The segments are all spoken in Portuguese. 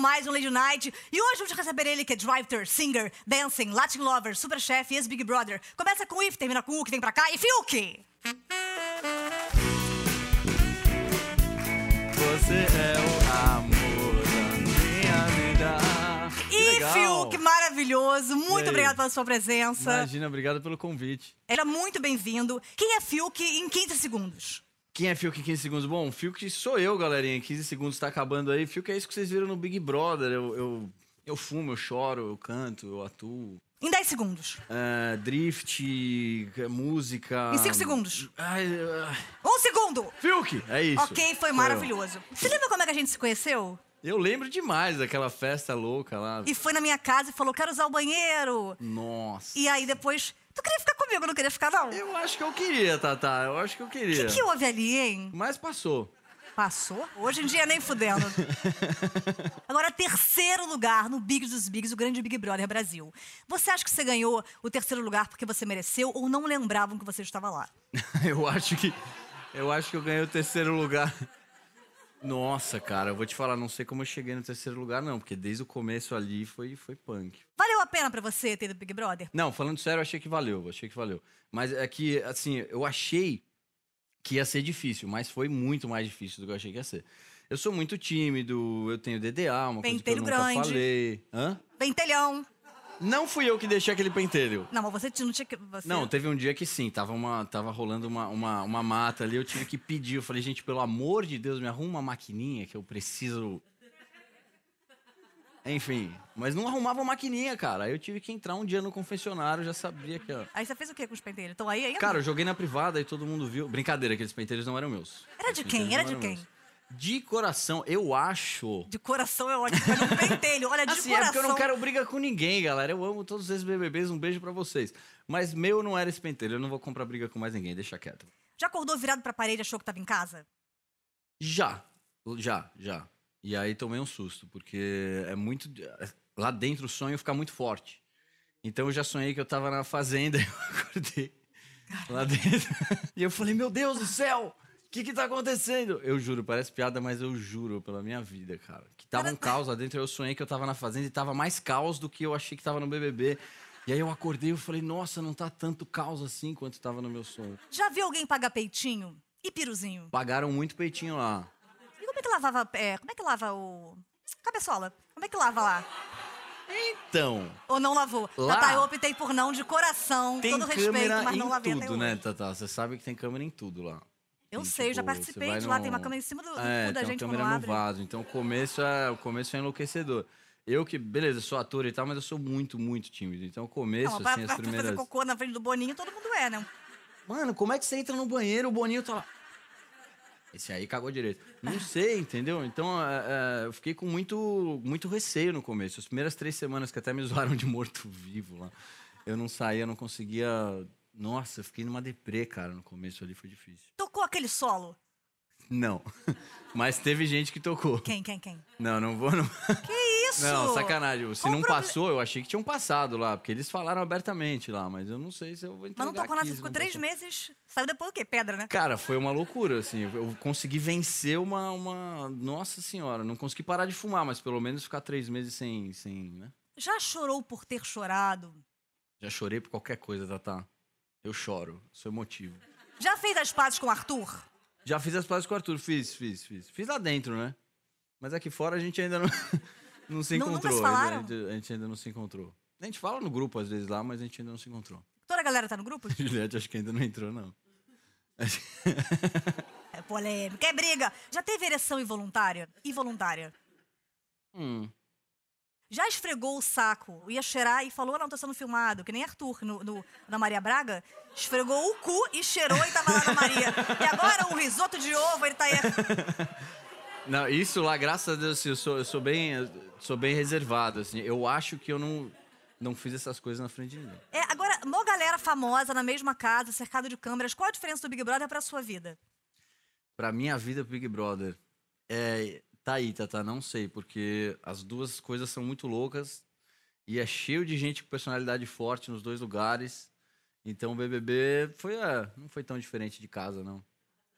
mais um Lady Night. E hoje vamos receber ele, que é Driver, Singer, Dancing, Latin Lover, Super Chef e ex-Big Brother. Começa com If, termina com U, que vem pra cá, e Fiuk! Você é o amor da minha vida. E. Fiuk, maravilhoso. Muito obrigado pela sua presença. Imagina, obrigado pelo convite. É muito bem-vindo. Quem é Fiuk em 15 segundos? Quem é Fiuk em 15 segundos? Bom, Fiuk sou eu, galerinha. Em 15 segundos tá acabando aí. Fiuk é isso que vocês viram no Big Brother. Eu, eu, eu fumo, eu choro, eu canto, eu atuo. Em 10 segundos. É, drift, é, música. Em cinco segundos. Ai, ai. Um segundo! Fiuk! É isso. ok, foi Sou eu. maravilhoso. Você lembra como é que a gente se conheceu? Eu lembro demais daquela festa louca lá. E foi na minha casa e falou: quero usar o banheiro. Nossa. E aí depois. Tu queria ficar comigo, não queria ficar, não? Eu acho que eu queria, Tatá. Eu acho que eu O queria. que, que houve ali, hein? Mas passou. Passou? Hoje em dia nem fudendo. Agora, terceiro lugar no Big dos Bigs, o grande Big Brother Brasil. Você acha que você ganhou o terceiro lugar porque você mereceu ou não lembravam que você estava lá? Eu acho que. Eu acho que eu ganhei o terceiro lugar. Nossa, cara, eu vou te falar, não sei como eu cheguei no terceiro lugar, não, porque desde o começo ali foi, foi punk. Valeu a pena pra você ter pro Big Brother? Não, falando sério, eu achei que valeu, achei que valeu. Mas é que, assim, eu achei que ia ser difícil, mas foi muito mais difícil do que eu achei que ia ser. Eu sou muito tímido, eu tenho DDA, uma coisa que eu nunca grande. falei. Hã? Pentelhão. Não fui eu que deixei aquele pentelho. Não, mas você não tinha que. Você... Não, teve um dia que sim, tava, uma, tava rolando uma, uma, uma mata ali, eu tive que pedir. Eu falei, gente, pelo amor de Deus, me arruma uma maquininha que eu preciso. Enfim, mas não arrumava uma maquininha, cara. Aí eu tive que entrar um dia no confessionário, já sabia que. ó. Aí você fez o quê com os pentelhos? Então aí, aí Cara, eu joguei na privada e todo mundo viu. Brincadeira, aqueles pentelhos não eram meus. Era de quem? Era de quem? meus. De coração, eu acho. de coração é ótimo, mas um pentelho. Olha, de Assim, é coração. porque eu não quero briga com ninguém, galera. Eu amo todos esses BBBs, um beijo pra vocês. Mas meu não era esse pentelho, eu não vou comprar briga com mais ninguém, deixa quieto. Já acordou virado pra parede e achou que tava em casa? Já, já, já. E aí tomei um susto, porque é muito. Lá dentro o sonho fica muito forte. Então eu já sonhei que eu tava na fazenda e eu acordei lá dentro. E eu falei, meu Deus do céu! O que que tá acontecendo? Eu juro, parece piada, mas eu juro pela minha vida, cara. Que tava um caos lá dentro, eu sonhei que eu tava na fazenda e tava mais caos do que eu achei que tava no BBB. E aí eu acordei e falei, nossa, não tá tanto caos assim quanto tava no meu sonho. Já viu alguém pagar peitinho e piruzinho? Pagaram muito peitinho lá. E como é que lavava. É, como é que lava o. Cabeçola? Como é que lava lá? Então, Ou não lavou? Lá- Tatá, eu optei por não, de coração, Tem todo respeito, mas em não lavei até tudo, hoje. né, Tatá? Você sabe que tem câmera em tudo lá. Eu sei, eu já tipo, participei de lá, tem uma câmera em cima do, do É, cu da gente quando câmera no abre. vaso. Então o começo é, o começo é enlouquecedor. Eu que, beleza, sou ator e tal, mas eu sou muito, muito tímido. Então o começo, Não, pra, assim, as pra fazer primeiras... cocô na frente do Boninho, todo mundo é, né? Mano, como é que você entra no banheiro, o Boninho tá lá... Esse aí cagou direito. Não sei, entendeu? Então é, é, eu fiquei com muito, muito receio no começo. As primeiras três semanas que até me zoaram de morto-vivo lá. Eu não saía, não conseguia... Nossa, eu fiquei numa deprê, cara, no começo ali, foi difícil. Tocou aquele solo. Não. Mas teve gente que tocou. Quem, quem, quem? Não, não vou. Não, Que isso? não sacanagem. Se Qual não passou, eu achei que tinham passado lá, porque eles falaram abertamente lá, mas eu não sei se eu vou entregar Mas não tocou nada, ficou três passou. meses. Saiu depois o quê? Pedra, né? Cara, foi uma loucura, assim. Eu consegui vencer uma, uma. Nossa senhora, não consegui parar de fumar, mas pelo menos ficar três meses sem. sem né? Já chorou por ter chorado? Já chorei por qualquer coisa, Tatá. Eu choro, sou emotivo. Já fez as pazes com o Arthur? Já fiz as pazes com o Arthur, fiz, fiz, fiz. Fiz lá dentro, né? Mas aqui fora a gente ainda não, não se Não- nunca encontrou. ainda- falaram? A gente, a gente ainda não se encontrou. A gente fala no grupo às vezes lá, mas a gente ainda não se encontrou. Toda a galera tá no grupo? Juliette acho que ainda não entrou, não. É polêmica, é briga. Já teve ereção involuntária? Involuntária. Hum. Já esfregou o saco, ia cheirar e falou, não, tô sendo filmado, que nem Arthur no, no- na Maria Braga. Esfregou o cu e cheirou e tava lá na Maria. E agora um risoto de ovo, ele tá aí. Não, isso lá, graças a Deus, assim, eu sou, eu sou bem, eu sou bem reservado, assim. Eu acho que eu não, não fiz essas coisas na frente de ninguém. É, agora, mó galera famosa na mesma casa, cercado de câmeras. Qual a diferença do Big Brother pra sua vida? Pra minha vida, Big Brother, é, tá aí, Tata, não sei, porque as duas coisas são muito loucas e é cheio de gente com personalidade forte nos dois lugares. Então o BBB foi, é, não foi tão diferente de casa, não.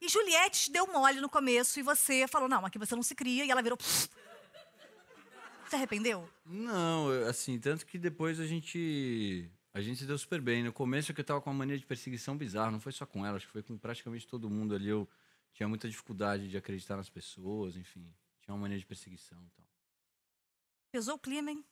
E Juliette te deu mole no começo e você falou, não, aqui você não se cria. E ela virou... Se arrependeu? Não, assim, tanto que depois a gente. A gente se deu super bem. No começo que eu tava com uma mania de perseguição bizarra, não foi só com ela, acho que foi com praticamente todo mundo ali. Eu tinha muita dificuldade de acreditar nas pessoas, enfim. Tinha uma mania de perseguição e tal. Pesou o clima, hein?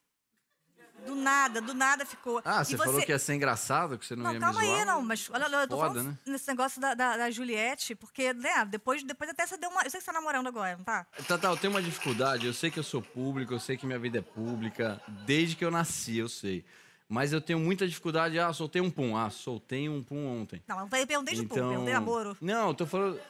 Do nada, do nada ficou. Ah, E você, falou que ia ser engraçado, que você não, Não, ia calma me zoar? aí, não, mas olha, eu tô Foda, falando né? nesse negócio da, da, da Juliette, porque, né, depois, depois até você deu uma. Eu sei que você tá namorando agora, não tá? Tá, tá, eu tenho uma dificuldade. Eu sei que eu sou público, eu sei que minha vida é pública, desde que eu nasci, eu sei. Mas eu tenho muita dificuldade. Ah, soltei um pum. Ah, soltei um pum ontem. Não, eu perguntei de então... público, perguntei namoro. Não, eu tô falando.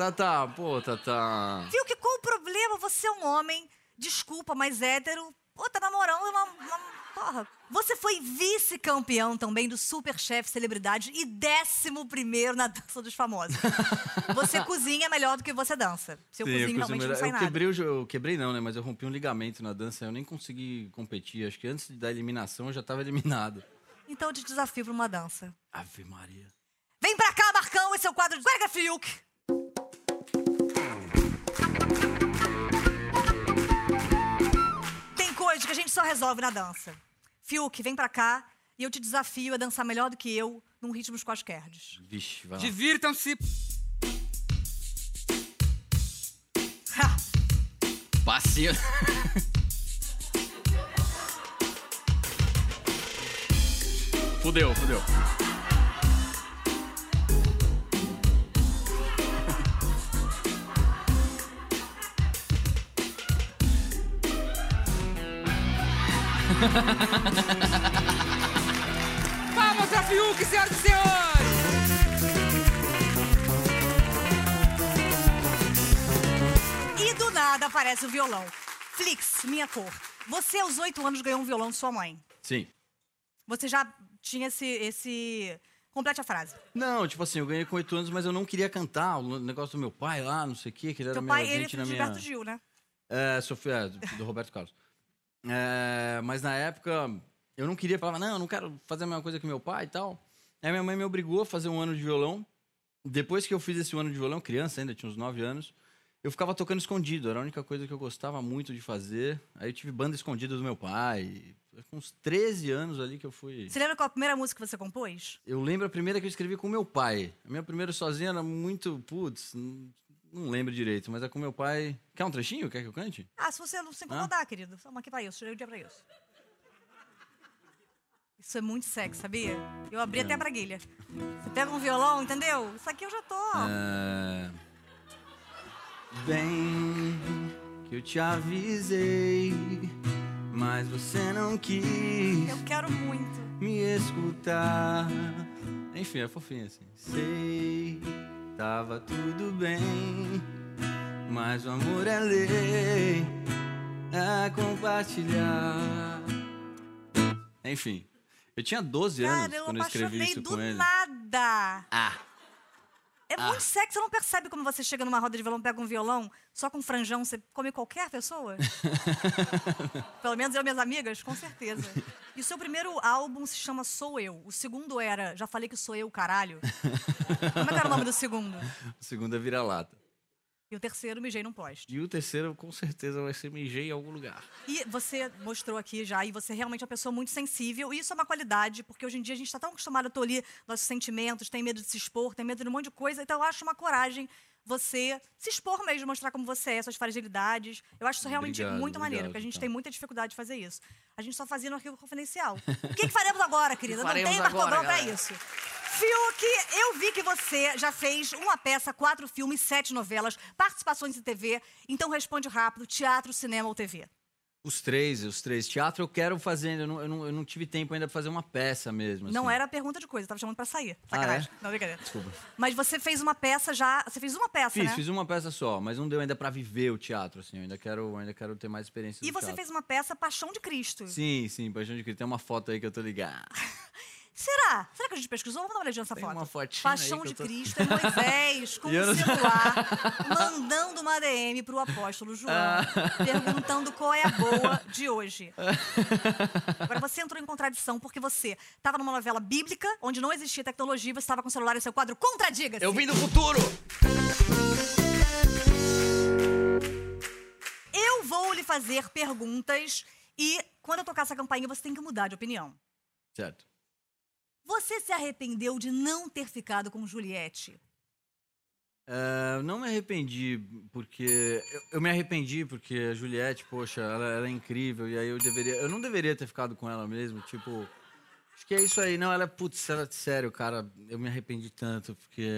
Tá, tá, pô, tá, tá. Viu que qual o problema? Você é um homem, desculpa, mas hétero. Pô, tá namorando uma. uma- Porra. Você foi vice-campeão também do Superchef Celebridade e décimo primeiro na dança dos famosos. Você cozinha melhor do que você dança. Seu Sim, eu cozinho realmente não sai eu nada. quebrei, eu quebrei não, né? Mas eu rompi um ligamento na dança, eu nem consegui competir. Acho que antes da eliminação eu já tava eliminado. Então eu te desafio pra uma dança. Ave Maria. Vem pra cá, Marcão, esse é o quadro de Guarda Fiuk. Tem coisa que a gente só resolve na dança. Fiuk, vem pra cá e eu te desafio a dançar melhor do que eu num ritmo dos quaisquerdes. Vixe, vai lá. Divirtam-se. Ha! Passinho. fudeu, fudeu. Vamos a Fiuk, senhoras e senhores! E do nada aparece o violão. Flix, minha cor. Você aos oito anos ganhou um violão de sua mãe. Sim. Você já tinha esse. esse... Complete a frase. Não, tipo assim, eu ganhei com oito anos, mas eu não queria cantar. O negócio do meu pai lá, não sei o quê, que ele era Teu meio pai, ele é na minha... Gilberto Gil, né? É, Sofia, é, do Roberto Carlos. É, mas na época, eu não queria, falava, não, eu não quero fazer a mesma coisa que meu pai e tal. Aí minha mãe me obrigou a fazer um ano de violão. Depois que eu fiz esse ano de violão, criança ainda, tinha uns 9 anos, eu ficava tocando escondido, era a única coisa que eu gostava muito de fazer. Aí eu tive banda escondida do meu pai. Foi Com uns 13 anos ali que eu fui. Você lembra qual a primeira música que você compôs? Eu lembro a primeira que eu escrevi com meu pai. A minha primeira sozinha era muito. Putz, não, lembro direito, mas é com meu pai. Quer um trechinho? Quer que eu cante? Ah, se você não se incomodar, querido. Vamos aqui pra isso, tirei o dia pra isso. Isso é muito sexy, sabia? Eu abri até a braguilha. Você pega um violão, entendeu? Isso aqui eu já tô. É... Bem que eu te avisei, mas você não quis Eu quero muito. me escutar. Enfim, é fofinho assim. Sei, tava tudo bem, mas o amor é lei a compartilhar. Enfim, eu tinha 12 anos Cara, quando eu escrevi apaixonei isso do com ele. nada. Ah, É muito sexy, você não percebe como você chega numa roda de violão, pega um violão, só com franjão, você come qualquer pessoa? Pelo menos eu e minhas amigas, com certeza. E o seu primeiro álbum se chama Sou Eu. O segundo era Já Falei Que Sou Eu, Caralho. Como é que era o nome do segundo? o segundo é vira-lata. E o terceiro, Mijei Num Poste. E o terceiro, com certeza, vai ser mijei em algum lugar. E você mostrou aqui já, e você realmente é uma pessoa muito sensível, e isso é uma qualidade, porque hoje em dia a gente está tão acostumado a tolir nossos sentimentos, tem medo de se expor, tem medo de um monte de coisa, então eu acho uma coragem você se expor mesmo, mostrar como você é, suas fragilidades. Eu acho isso realmente Obrigado, muito maneiro, obrigado, porque a gente então. tem muita dificuldade de fazer isso. A gente só fazia no arquivo confidencial. O que, que faremos agora, querida? Não faremos tem agora, marcador pra galera? isso. Fiuk, eu vi que você já fez uma peça, quatro filmes, sete novelas, participações em TV. Então responde rápido: teatro, cinema ou TV? Os três, os três. Teatro eu quero fazer. Eu não, eu não, eu não tive tempo ainda pra fazer uma peça mesmo. Não assim. era pergunta de coisa, eu tava chamando pra sair. Ah, Sacanagem. é? Não, brincadeira. Desculpa. Mas você fez uma peça já. Você fez uma peça, Fiz, né? fiz uma peça só, mas não deu ainda pra viver o teatro, assim. Eu ainda quero, ainda quero ter mais experiência E você teatro. fez uma peça Paixão de Cristo. Sim, sim, Paixão de Cristo. Tem uma foto aí que eu tô ligado. Será? Será que a gente pesquisou? Vamos dar uma olhadinha nessa Tem foto. uma fotinha Paixão de tô- Cristo é Moisés com E o não- celular mandando uma DM pro apóstolo João, Ah. perguntando qual é a boa de hoje. Agora você entrou em contradição porque você estava numa novela bíblica onde não existia tecnologia, você estava com o celular em seu quadro Contradiga-se. Eu vim do futuro! Eu vou lhe fazer perguntas e quando eu tocar essa campainha você tem que mudar de opinião. Certo. Você se arrependeu de não ter ficado com Juliette? É, não me arrependi, porque. Eu, eu me arrependi porque a Juliette, poxa, ela, ela é incrível, e aí eu deveria. Eu não deveria ter ficado com ela mesmo, tipo. Acho que é isso aí. Não, ela é, putz, ela, sério, cara, eu me arrependi tanto, porque.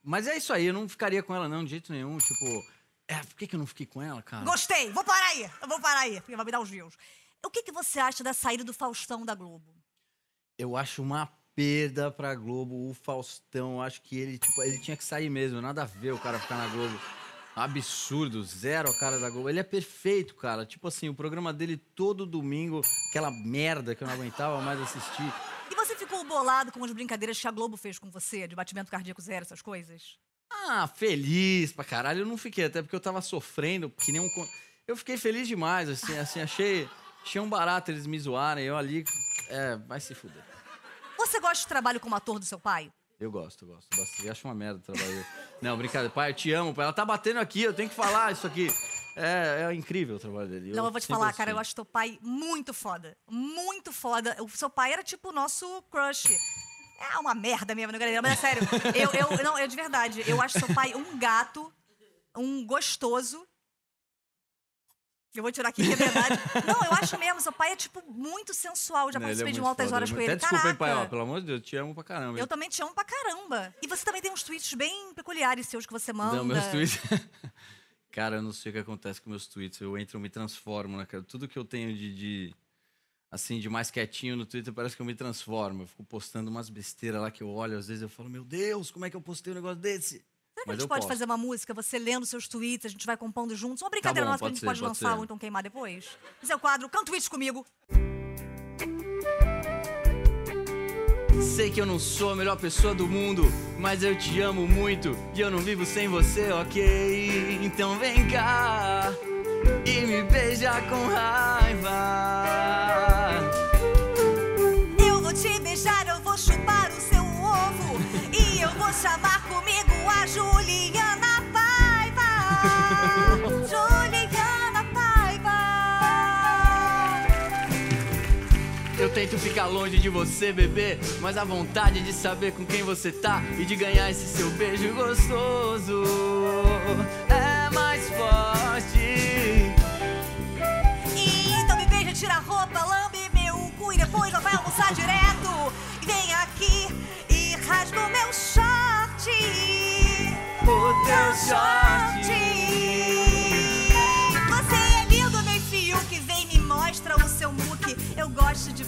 Mas é isso aí, eu não ficaria com ela, não, de jeito nenhum. Tipo, é, por que, que eu não fiquei com ela, cara? Gostei, vou parar aí, eu vou parar aí, porque vai me dar os views. O que, que você acha da saída do Faustão da Globo? Eu acho uma perda pra Globo, o Faustão. Eu acho que ele, tipo, ele tinha que sair mesmo, nada a ver o cara ficar na Globo. Absurdo, zero a cara da Globo. Ele é perfeito, cara. Tipo assim, o programa dele todo domingo, aquela merda que eu não aguentava mais assistir. E você ficou bolado com as brincadeiras que a Globo fez com você, de batimento cardíaco zero, essas coisas? Ah, feliz pra caralho. Eu não fiquei, até porque eu tava sofrendo, que nem um. Eu fiquei feliz demais, assim, assim, achei. Achei um barato eles me zoarem. Eu ali. É, vai se fuder. Você gosta de trabalho como ator do seu pai? Eu gosto, eu gosto bastante. Eu acho uma merda trabalhar. Não, brincadeira. Pai, eu te amo. pai. Ela tá batendo aqui, eu tenho que falar isso aqui. É, é incrível o trabalho dele. Não, eu vou te falar, cara, eu acho teu pai muito foda. Muito foda. O seu pai era tipo o nosso crush. É uma merda mesmo, brincadeira, mas é sério. Eu, eu, não, eu de verdade, eu acho seu pai um gato, um gostoso. Eu vou tirar aqui, que é verdade. Não, eu acho mesmo, seu pai é, tipo, muito sensual. Já Não, ele é participei de um altas foda, horas com é ele. Até desculpa, hein, pai, ó, pelo amor de Deus, eu te amo pra caramba. Eu também te amo pra caramba. E você também tem uns tweets bem peculiares seus que você manda. Não, meus tweets. cara, eu não sei o que acontece com meus tweets. Eu entro, eu me transformo, né, cara? Tudo que eu tenho de, de- Assim, de mais quietinho no Twitter, parece que eu me transformo. Eu fico postando umas besteiras lá que eu olho, às vezes eu falo, meu Deus, como é que eu postei um negócio desse? Será que Mas a gente pode posto. fazer uma música, você lendo seus tweets, a gente vai compondo juntos? Uma brincadeira bom, nossa que a pode gente ser, pode pode lançar ou então queimar depois? Esse é o quadro Canta Tweets comigo. Sei que eu não sou a melhor pessoa do mundo, mas eu te amo muito e eu não vivo sem você, ok? Então vem cá e me beija com raiva. Eu tento ficar longe de você, bebê, mas a vontade de saber com quem você tá e de ganhar esse seu beijo gostoso é mais forte. Então me beija, tira a roupa, lambe meu cu e depois já vai almoçar direto. Vem aqui e rasga o meu short. O teu short.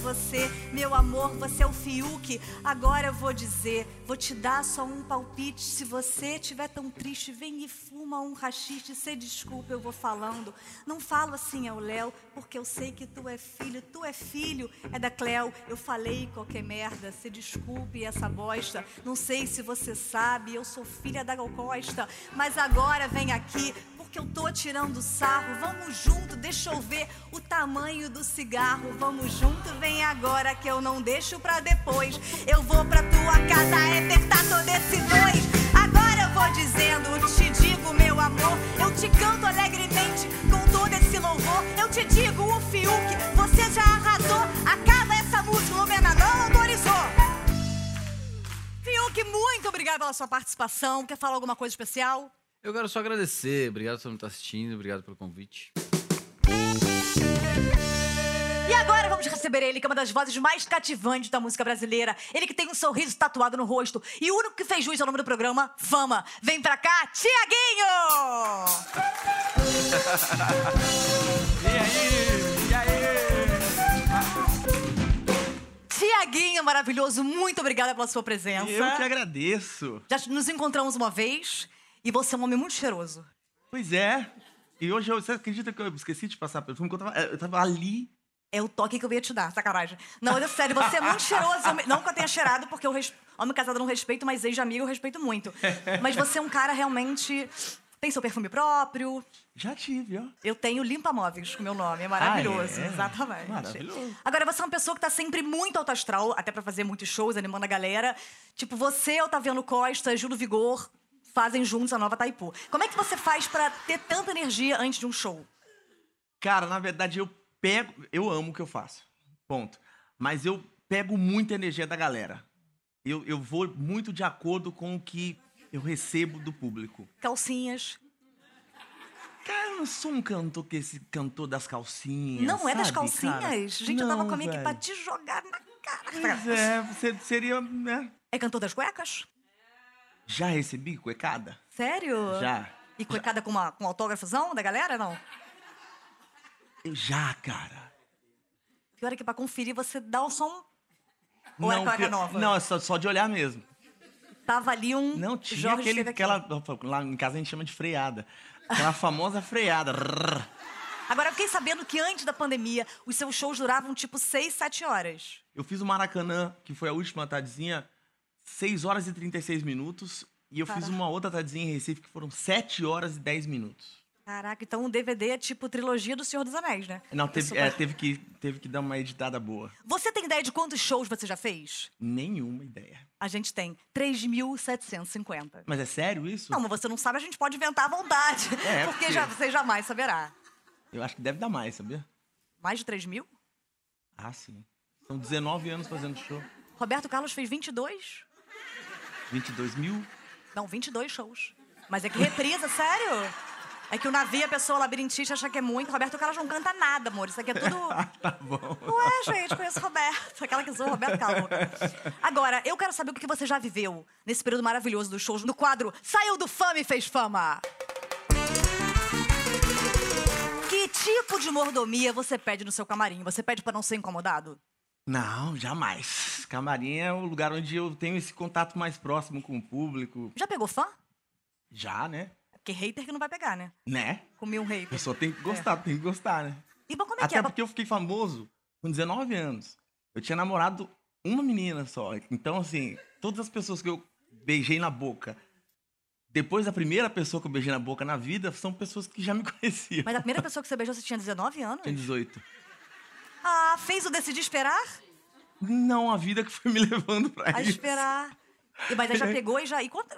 Você, meu amor. Você é o Fiuk. Agora eu vou dizer, vou te dar só um palpite. Se você estiver tão triste, vem e fuma um rachixe. Cê desculpa, eu vou falando. Não falo assim ao Léo, porque eu sei que tu é filho. Tu é filho, é da Cleo. Eu falei qualquer merda. Se desculpe essa bosta. Não sei se você sabe, eu sou filha da Gal Costa. Mas agora vem aqui, porque eu tô tirando sarro. Vamos junto, deixa eu ver o tamanho do cigarro. Vamos junto, vem agora que eu não deixo pra depois. Eu vou pra tua casa apertar todo esse dois. Agora eu vou dizendo, te digo, meu amor. Eu te canto alegremente com todo esse louvor. Eu te digo, o Fiuk, você já arrasou. Acaba essa música, o governador autorizou. Fiuk, muito obrigada pela sua participação. Quer falar alguma coisa especial? Eu quero só agradecer. Obrigado por estar assistindo. Obrigado pelo convite. E agora vamos receber ele, que é uma das vozes mais cativantes da música brasileira. Ele que tem um sorriso tatuado no rosto. E o único que fez juiz ao nome do programa, Fama. Vem pra cá, Tiaguinho! E aí? E aí? Tiaguinho maravilhoso, muito obrigada pela sua presença. Eu que agradeço. Já nos encontramos uma vez e você é um homem muito cheiroso. Pois é. E hoje, eu, você acredita que eu esqueci de passar perfume? Eu tava, eu tava ali. É o toque que eu ia te dar, sacanagem. Não, mas é sério, você é muito cheiroso. Não que eu tenha cheirado, porque eu res... homem casado não respeito, mas ex-amigo eu respeito muito. Mas você é um cara realmente. Tem seu perfume próprio. Já tive, ó. Eu tenho Limpa Móveis com meu nome, é maravilhoso. Ah, é? Exatamente. Maravilhoso. Agora, você é uma pessoa que tá sempre muito alto astral, até pra fazer muitos shows, animando a galera. Tipo, você, Otaviano Costa, Júlio Vigor, fazem juntos a nova Taipu. Como é que você faz pra ter tanta energia antes de um show? Cara, na verdade, eu pego. Eu amo o que eu faço. Ponto. Mas eu pego muita energia da galera. Eu, eu vou muito de acordo com o que eu recebo do público. Calcinhas. Cara, eu não sou um cantor que esse cantor das calcinhas. Não é das sabe, calcinhas? cara? Gente, eu tava Não, com a minha aqui pra te jogar na cara. Pois é, você seria. Né? É cantor das cuecas? Já recebi cuecada? Sério? Já. E cuecada com, uma, com um autógrafozão da galera, não? Eu já, cara. Pior é que pra conferir você dá o som. Ou é cueca pior- nova? Não, é só, só de olhar mesmo. Tava ali um. Não, tinha Jorge aquele, aqui. aquela. Lá em casa a gente chama de freada. Aquela famosa freada. Agora, eu fiquei sabendo que antes da pandemia, os seus shows duravam tipo 6, 7 horas. Eu fiz o Maracanã, que foi a última tardezinha, 6 horas e 36 minutos. E eu fiz Caraca. uma outra tardezinha em Recife, que foram 7 horas e 10 minutos. Caraca, então o DVD é tipo trilogia do Senhor dos Anéis, né? Não, teve, super- é, teve, que, teve que dar uma editada boa. Você tem ideia de quantos shows você já fez? Nenhuma ideia. A gente tem 3.750. Mas é sério isso? Não, mas você não sabe, a gente pode inventar à vontade. É, porque porque- já, você jamais saberá. Eu acho que deve dar mais, sabia? Mais de 3 mil? Ah, sim. São 19 anos fazendo show. Roberto Carlos fez 22? 22 mil? Não, 22 shows. Mas é que reprisa, sério? É que o navio, a pessoa labirintista acha que é muito. Roberto Carlos não canta nada, amor. Isso aqui é tudo. tá bom. Ué, gente, conheço o Roberto. Aquela que zoou o Roberto Carlos. Agora, eu quero saber o que você já viveu nesse período maravilhoso dos shows no quadro Saiu do Fama e Fez Fama. Que tipo de mordomia você pede no seu camarim? Você pede pra não ser incomodado? Não, jamais. Camarim é o lugar onde eu tenho esse contato mais próximo com o público. Já pegou fã? Já, né? É Porque hater que não vai pegar, né? Né? Comi um A hater. pessoa tem que gostar, tem que gostar, né? E bom, como é que Até é? porque eu fiquei famoso com 19 anos. Eu tinha namorado uma menina só. Então, assim, todas as pessoas que eu beijei na boca, depois da primeira pessoa que eu beijei na boca na vida, são pessoas que já me conheciam. Mas a primeira pessoa que você beijou, você tinha 19 anos? Tinha 18. Ah, fez o decidir esperar? Não, a vida que foi me levando pra A isso. esperar. E, mas aí já pegou e já. E, quanto-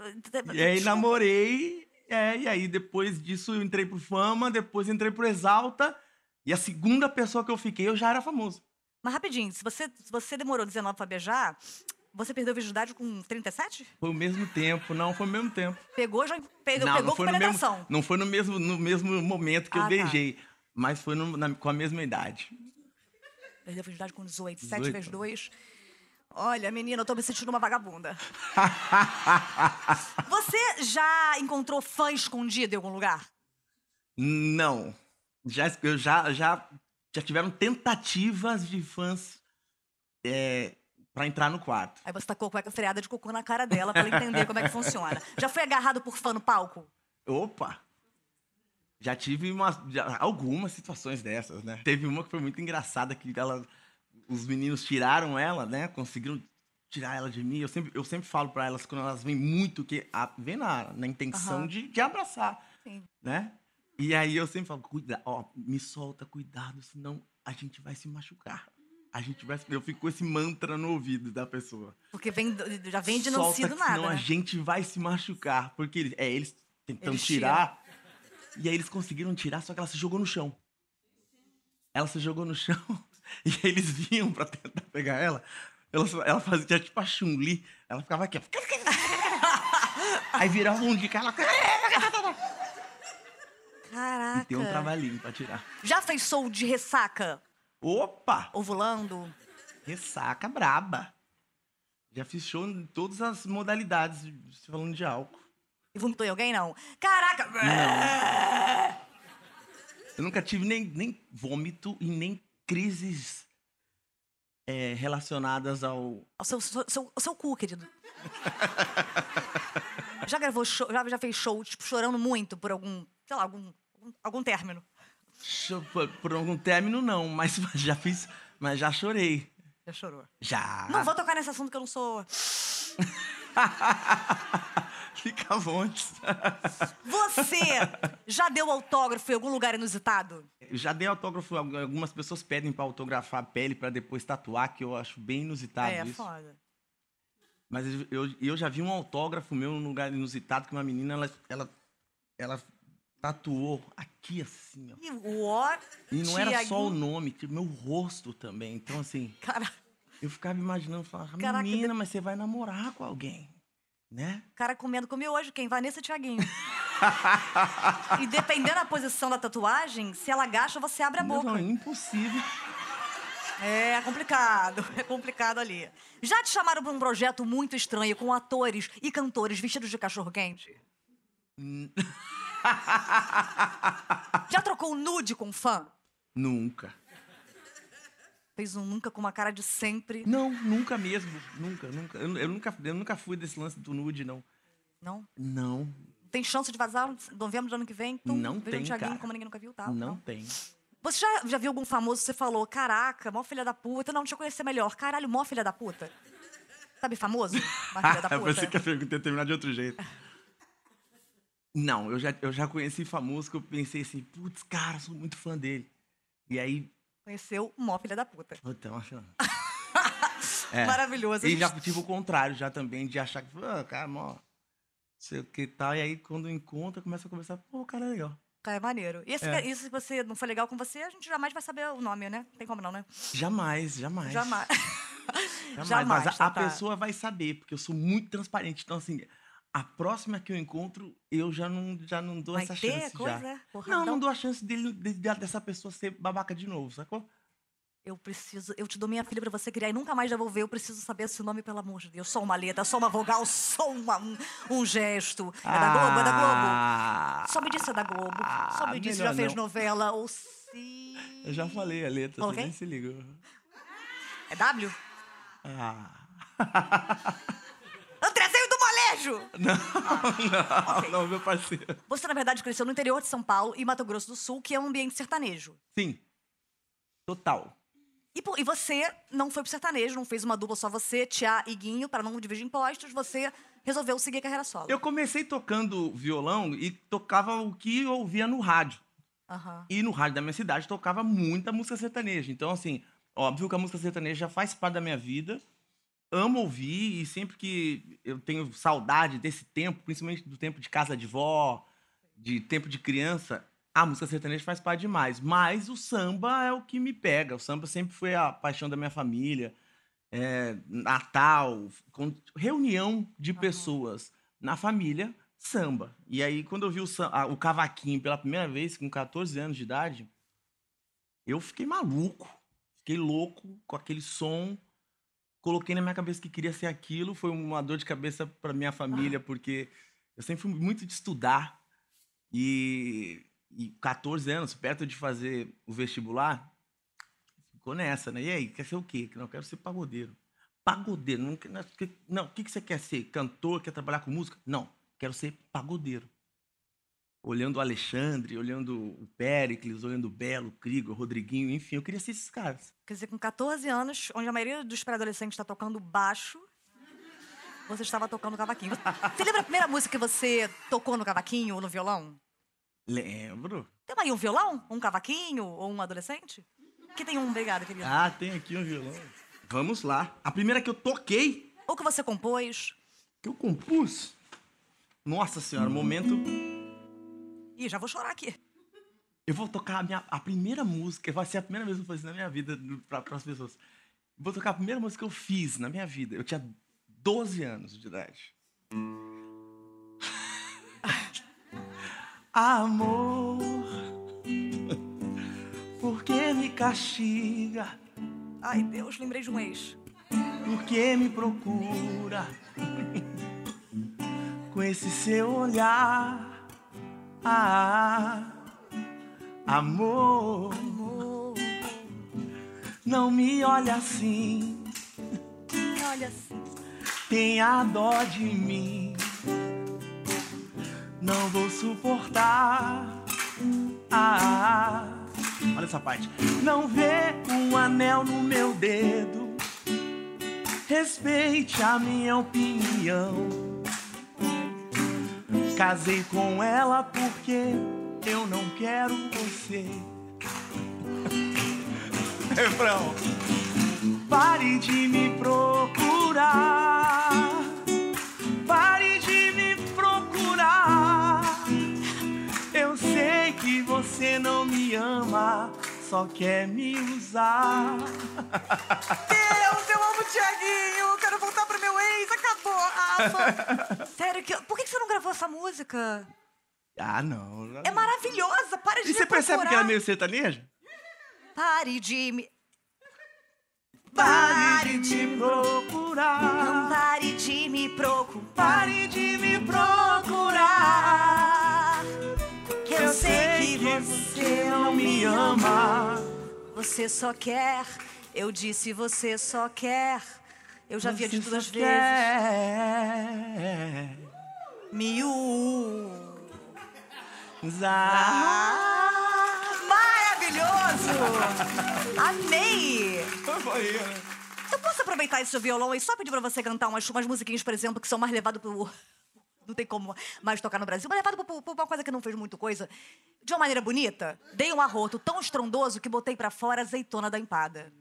E aí namorei, é, e aí depois disso eu entrei pro Fama, depois entrei pro Exalta, e a segunda pessoa que eu fiquei, eu já era famoso. Mas rapidinho, se você, se você demorou 19 pra beijar, você perdeu a virgindade com 37? Foi o mesmo tempo, não, foi o mesmo tempo. Pegou, já pegou, não, pegou não foi com mesmo, penetração. não foi no mesmo, no mesmo momento que Ah, eu tá. beijei, mas foi no- na- com a mesma idade. Perdeu a virgindade com 18. 7 18. vezes 2. Olha, menina, eu tô me sentindo uma vagabunda. você já encontrou fã escondido em algum lugar? Não. Já, eu já, já, já tiveram tentativas de fãs é, para entrar no quarto. Aí você tacou a cueca freada de cocô na cara dela pra ela entender como é que funciona. Já foi agarrado por fã no palco? Opa! Já tive umas, já- algumas situações dessas, né? Teve uma que foi muito engraçada, que ela, os meninos tiraram ela, né? Conseguiram tirar ela de mim. Eu sempre, eu sempre falo pra elas, quando elas vêm muito, que a, vem na, na intenção Aham. de, de abraçar, Sim. né? E aí eu sempre falo, cuida, ó, me solta, cuidado, senão a gente vai se machucar. A gente vai... se-" Eu fico com esse mantra no ouvido da pessoa. Porque vem, já vem de não sido nada. senão a né? gente vai se machucar. Porque eles, é, eles tentando Eles tirar. E aí eles conseguiram tirar, só que ela se jogou no chão. Ela se jogou no chão. E aí eles vinham pra tentar pegar ela. Ela, ela fazia tipo a Chun-Li. Ela ficava aqui. ó. Aí virava um de cara. Caraca. E tem um trabalhinho pra tirar. Já fez show de ressaca? Opa! Ovulando? Ressaca braba. Já fiz show em todas as modalidades, falando de álcool. E vomitou em alguém, não? Caraca! Eu nunca tive nem, nem vômito e nem crises é, relacionadas ao. O seu, seu, seu, seu cu, querido. já gravou show, já, já fez show, tipo, chorando muito por algum, sei lá, algum, algum, algum término. Por, por algum término, não, mas já fiz. Mas já chorei. Já chorou. Já. Não vou tocar nesse assunto que eu não sou. Fica vontade. Você já deu autógrafo em algum lugar inusitado? Já dei autógrafo, algumas pessoas pedem pra autografar a pele pra depois tatuar, que eu acho bem inusitado é, isso. foda. Mas eu, eu já vi um autógrafo meu num lugar inusitado que uma menina, ela, ela, ela tatuou aqui assim, ó. E ó. E não era só o nome, tinha meu rosto também. Então, assim, Cara, eu ficava imaginando, falava, Caraca, menina, mas você vai namorar com alguém, né? cara comendo comigo hoje, quem? Vanessa Tiaguinho. e dependendo da posição da tatuagem, se ela agacha, você abre a boca. não, impossível. É complicado, é complicado ali. Já te chamaram pra um projeto muito estranho com atores e cantores vestidos de cachorro-quente? Já trocou nude com fã? Nunca. Fez um nunca com uma cara de sempre? Não, nunca mesmo. Nunca, nunca. Eu, eu nunca. eu nunca fui desse lance do nude, não. Não? Não, Tem chance de vazar novembro do ano que vem? Tum, Não tem, Thiaguinho cara. como ninguém nunca viu, tá? não tem. Você já, já viu algum famoso que você falou, caraca, mó filha da puta? Não, deixa eu conhecer melhor. Caralho, mó filha da puta. Sabe famoso? Mó filha da eu pensei puta. que a pergunta ia terminar de outro jeito. Não, eu já, eu já conheci famoso que eu pensei assim, putz, cara, sou muito fã dele. E aí, Conheceu mó filha da puta. acho. É. Maravilhoso. E já tive o contrário, já também, de achar que, ah, cara, mó, sei o que tal. E aí, quando encontra, começa a conversar, pô, o cara é legal. Cara, é maneiro. E esse, É. isso, se você não for legal com você, a gente jamais vai saber o nome, né? Tem como não, né? Jamais, jamais. Jamais. Jamais. Jamais, Mas a, a Tatá. pessoa vai saber, porque eu sou muito transparente. Então, assim, a próxima que eu encontro, eu já não, já não dou Vai essa ter chance coisa, já. é? Não, Porradão? não dou a chance dele, de- de- dessa pessoa ser babaca de novo, sacou? Eu preciso, eu te dou minha filha pra você criar e nunca mais devolver. Eu preciso saber esse nome, pelo amor de Deus. Só uma letra, só uma vogal, só uma- um, um gesto. É da Globo? É da Globo? Ah, Só me disse se é da Globo. Só me disse se já fez não. novela ou se. Eu já falei a letra, Ok. você nem se ligou. É W? Ah. Do Molejo! Não, não, meu parceiro. Você, na verdade, cresceu no interior de São Paulo e Mato Grosso do Sul, que é um ambiente sertanejo. Sim. Total. E, e você não foi pro sertanejo, não fez uma dupla só você, Tiá e Guinho, para não dividir impostos, você resolveu seguir a carreira solo. Eu comecei tocando violão e tocava o que eu ouvia no rádio. Aham. E no rádio da minha cidade tocava muita música sertaneja. Então, assim, óbvio que a música sertaneja já faz parte da minha vida. Amo ouvir e sempre que eu tenho saudade desse tempo, principalmente do tempo de casa de vó, de tempo de criança, a música sertaneja faz parte demais. Mas o samba é o que me pega. O samba sempre foi a paixão da minha família. É, Natal, com- reunião de pessoas na família, samba. E aí, quando eu vi o, o cavaquinho pela primeira vez, com 14 anos de idade, eu fiquei maluco. Fiquei louco com aquele som. Coloquei na minha cabeça que queria ser aquilo. Foi uma dor de cabeça para minha família, porque eu sempre fui muito de estudar. E, e 14 anos, perto de fazer o vestibular, ficou nessa, né? E aí, quer ser o quê? Não, eu quero ser pagodeiro. Pagodeiro. Não, não, o que, que você quer ser? Cantor? Quer trabalhar com música? Não, quero ser pagodeiro. Olhando o Alexandre, olhando o Péricles, olhando o Belo, o Crigo, o Rodriguinho, enfim, eu queria ser esses caras. Quer dizer, com 14 anos, onde a maioria dos pré-adolescentes está tocando baixo, você estava tocando cavaquinho. Você lembra a primeira música que você tocou no cavaquinho ou no violão? Lembro. Tem aí um violão? Um cavaquinho? Ou um adolescente? Que tem um, obrigada, querido. Ah, tem aqui um violão. Vamos lá. A primeira que eu toquei, Ou que você compôs. que eu compus. Nossa senhora, momento. Ih, já vou chorar aqui. Eu vou tocar a, minha, a primeira música, vai ser a primeira vez que eu vou fazer na minha vida para as pessoas. Vou tocar a primeira música que eu fiz na minha vida. Eu tinha 12 anos de idade. Amor, por que me castiga? Ai, Deus, lembrei de um ex. Por que me procura? Com esse seu olhar. Ah, amor, não me olha assim. olha assim. Tenha dó de mim. Não vou suportar. Ah, olha essa parte. Não vê um anel no meu dedo. Respeite a minha opinião. Casei com ela porque eu não quero você. Refrão. Pare de me procurar. Pare de me procurar. Eu sei me ama, só quer me usar. Deus, eu. Quero voltar pro meu ex. Acabou, Rafa. Sério, que... por que você não gravou essa música? Ah, não. É maravilhosa. Para de E você percebe que procurar. ela é meio sertaneja? Pare de me... Pare de me Não procurar. pare de me preocupar. Pare de me procurar. Que eu, Eu sei que você não me ama. Você só quer. Eu disse você só quer. Eu já havia Você dito duas vezes. quer Miu. usar. Maravilhoso! Amei! Foi, né? Eu posso aproveitar esse seu violão e só pedir pra você cantar umas, umas musiquinhas, por exemplo, que são mais levadas pro. Não tem como mais tocar no Brasil, mas levado por, por uma coisa que não fez muito coisa. De uma maneira bonita, dei um arroto tão estrondoso que botei pra fora a azeitona da empada.